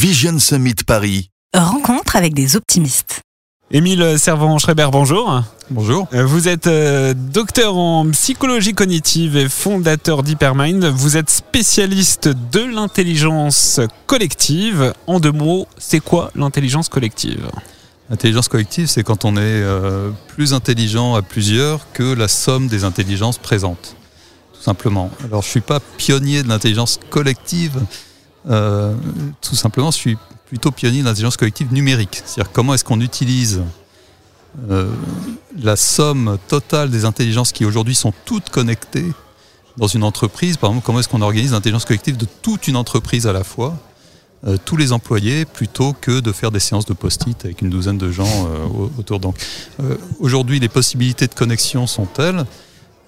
Vision Summit Paris. Rencontre avec des optimistes. Émile Servan-Schreiber, bonjour. Bonjour. Euh, Vous êtes euh, docteur en psychologie cognitive et fondateur d'Hypermind. Vous êtes spécialiste de l'intelligence collective. En deux mots, c'est quoi l'intelligence collective? L'intelligence collective, c'est quand on est euh, plus intelligent à plusieurs que la somme des intelligences présentes, tout simplement. Alors, je suis pas pionnier de l'intelligence collective. Euh, tout simplement, je suis plutôt pionnier de l'intelligence collective numérique. C'est-à-dire comment est-ce qu'on utilise euh, la somme totale des intelligences qui aujourd'hui sont toutes connectées dans une entreprise. Par exemple, comment est-ce qu'on organise l'intelligence collective de toute une entreprise à la fois euh, tous les employés plutôt que de faire des séances de post-it avec une douzaine de gens au- autour. Donc aujourd'hui, les possibilités de connexion sont telles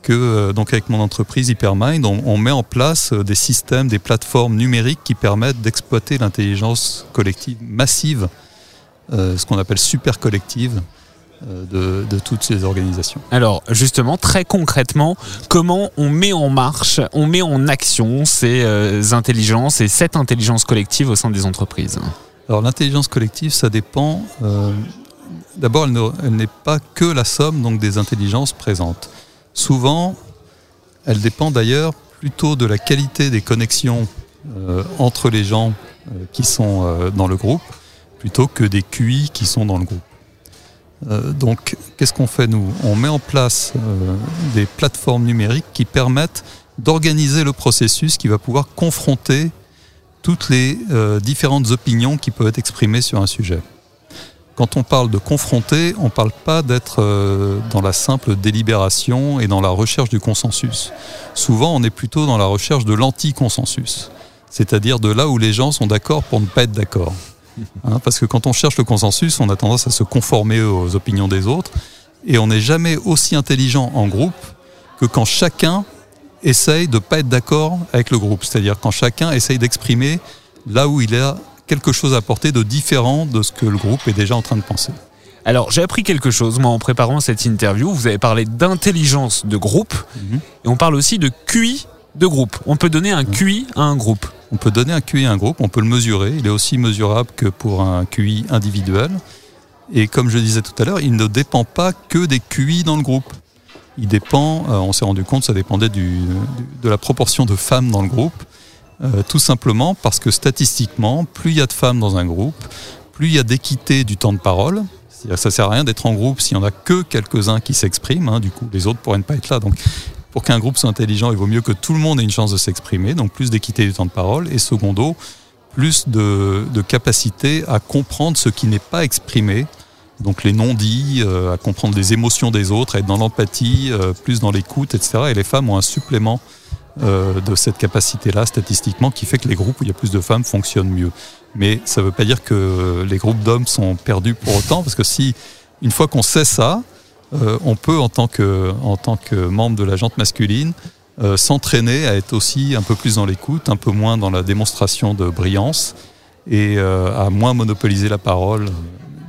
que euh, donc avec mon entreprise Hypermind, on, on met en place euh, des systèmes, des plateformes numériques qui permettent d'exploiter l'intelligence collective massive, euh, ce qu'on appelle super collective euh, de, de toutes ces organisations. Alors, justement, très concrètement, comment on met en marche, on met en action ces euh, intelligences et cette intelligence collective au sein des entreprises? Alors l'intelligence collective, ça dépend. D'abord, elle ne- elle n'est pas que la somme donc des intelligences présentes. Souvent, elle dépend d'ailleurs plutôt de la qualité des connexions euh, entre les gens euh, qui sont euh, dans le groupe, plutôt que des QI qui sont dans le groupe. Donc, qu'est-ce qu'on fait nous? On met en place des plateformes numériques qui permettent d'organiser le processus qui va pouvoir confronter toutes les différentes opinions qui peuvent être exprimées sur un sujet. Quand on parle de confronter, on ne parle pas d'être euh, dans la simple délibération et dans la recherche du consensus. Souvent, on est plutôt dans la recherche de l'anti-consensus, c'est-à-dire de là où les gens sont d'accord pour ne pas être d'accord. Hein, parce que quand on cherche le consensus, on a tendance à se conformer aux opinions des autres, et on n'est jamais aussi intelligent en groupe que quand chacun essaye de ne pas être d'accord avec le groupe. C'est-à-dire quand chacun essaye d'exprimer là où il a quelque chose à apporter de différent de ce que le groupe est déjà en train de penser. Alors, j'ai appris quelque chose, moi, en préparant cette interview. Vous avez parlé d'intelligence de groupe Mhm. et on parle aussi de QI de groupe. On peut donner un QI à un groupe. On peut donner un QI à un groupe, on peut le mesurer, il est aussi mesurable que pour un QI individuel. Et comme je disais tout à l'heure, il ne dépend pas que des QI dans le groupe. Il dépend, euh, on s'est rendu compte, ça dépendait du- de la proportion de femmes dans le groupe, euh, tout simplement parce que statistiquement, plus il y a de femmes dans un groupe, plus il y a d'équité du temps de parole. Ça sert à rien d'être en groupe s'il n'y en a que quelques-uns qui s'expriment. hein, du coup, les autres pourraient ne pas être là. Donc, pour qu'un groupe soit intelligent, il vaut mieux que tout le monde ait une chance de s'exprimer, donc plus d'équité du temps de parole, et secondo, plus de, de capacité à comprendre ce qui n'est pas exprimé, donc les non-dits, euh, à comprendre les émotions des autres, à être dans l'empathie, euh, plus dans l'écoute, etc. Et les femmes ont un supplément euh, de cette capacité-là statistiquement qui fait que les groupes où il y a plus de femmes fonctionnent mieux. Mais ça ne veut pas dire que les groupes d'hommes sont perdus pour autant, parce que si, une fois qu'on sait ça, euh, on peut, en tant que, en tant que membre de la jante masculine, euh, s'entraîner à être aussi un peu plus dans l'écoute, un peu moins dans la démonstration de brillance, et à moins monopoliser la parole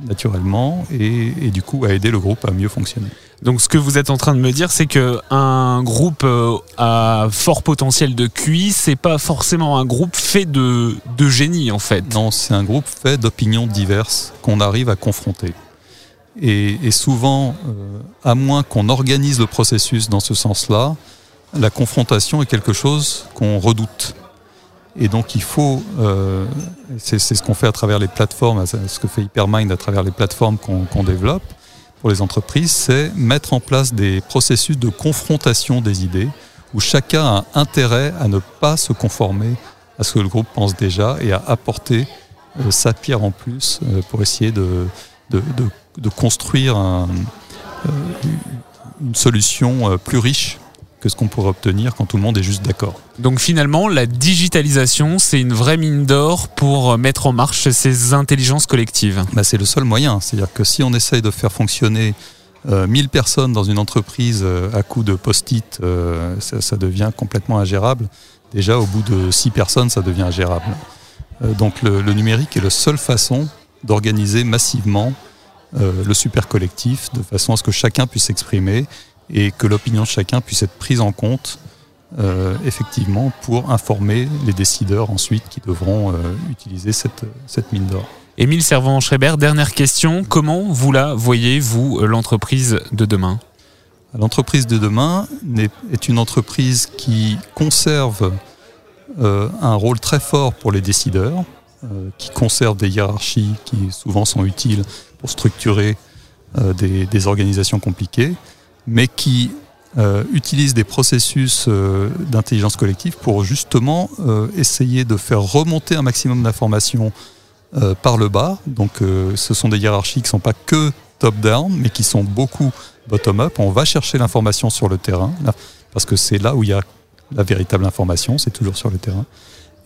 naturellement, et, et du coup à aider le groupe à mieux fonctionner. Donc, ce que vous êtes en train de me dire, c'est que un groupe euh, à fort potentiel de QI, c'est pas forcément un groupe fait de, de génie, en fait. Non, c'est un groupe fait d'opinions diverses qu'on arrive à confronter. Et, et souvent, euh, à moins qu'on organise le processus dans ce sens-là, la confrontation est quelque chose qu'on redoute. Et donc il faut, euh, c'est ce qu'on fait à travers les plateformes, ce que fait Hypermind à travers les plateformes qu'on développe. Pour les entreprises, c'est mettre en place des processus de confrontation des idées où chacun a intérêt à ne pas se conformer à ce que le groupe pense déjà et à apporter euh, sa pierre en plus euh, pour essayer de, construire un- une solution plus riche que ce qu'on pourrait obtenir quand tout le monde est juste d'accord. Donc, finalement, la digitalisation, c'est une vraie mine d'or pour mettre en marche ces intelligences collectives. Bah, c'est le seul moyen. C'est-à-dire que si on essaye de faire fonctionner euh, 1000 personnes dans une entreprise euh, à coup de post-it, euh, ça, ça devient complètement ingérable. Déjà, au bout de 6 personnes, ça devient ingérable. Euh, donc le, le numérique est la seule façon d'organiser massivement euh, le super collectif, de façon à ce que chacun puisse s'exprimer et que l'opinion de chacun puisse être prise en compte euh, effectivement pour informer les décideurs ensuite qui devront euh, utiliser cette, cette mine d'or. Émile Servan-Schreiber, dernière question. Comment vous la voyez, vous, l'entreprise de demain? L'entreprise de demain est une entreprise qui conserve euh, un rôle très fort pour les décideurs, euh, qui conserve des hiérarchies qui souvent sont utiles pour structurer euh, des, des, organisations compliquées, mais qui utilise des processus d'intelligence collective pour justement essayer de faire remonter un maximum d'informations par le bas. Donc ce sont des hiérarchies qui ne sont pas que top-down, mais qui sont beaucoup bottom-up. On va chercher l'information sur le terrain, parce que c'est là où il y a la véritable information, c'est toujours sur le terrain.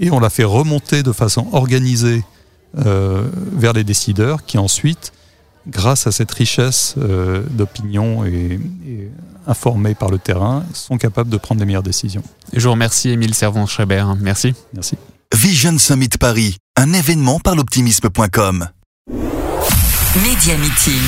Et on la fait remonter de façon organisée euh, vers les décideurs qui ensuite, grâce à cette richesse euh, d'opinion et, et informés par le terrain, sont capables de prendre les meilleures décisions. je vous remercie, Émile Servon-Schreiber. Merci. Merci. Vision Summit Paris, un événement par l'optimisme.com. Média Meeting.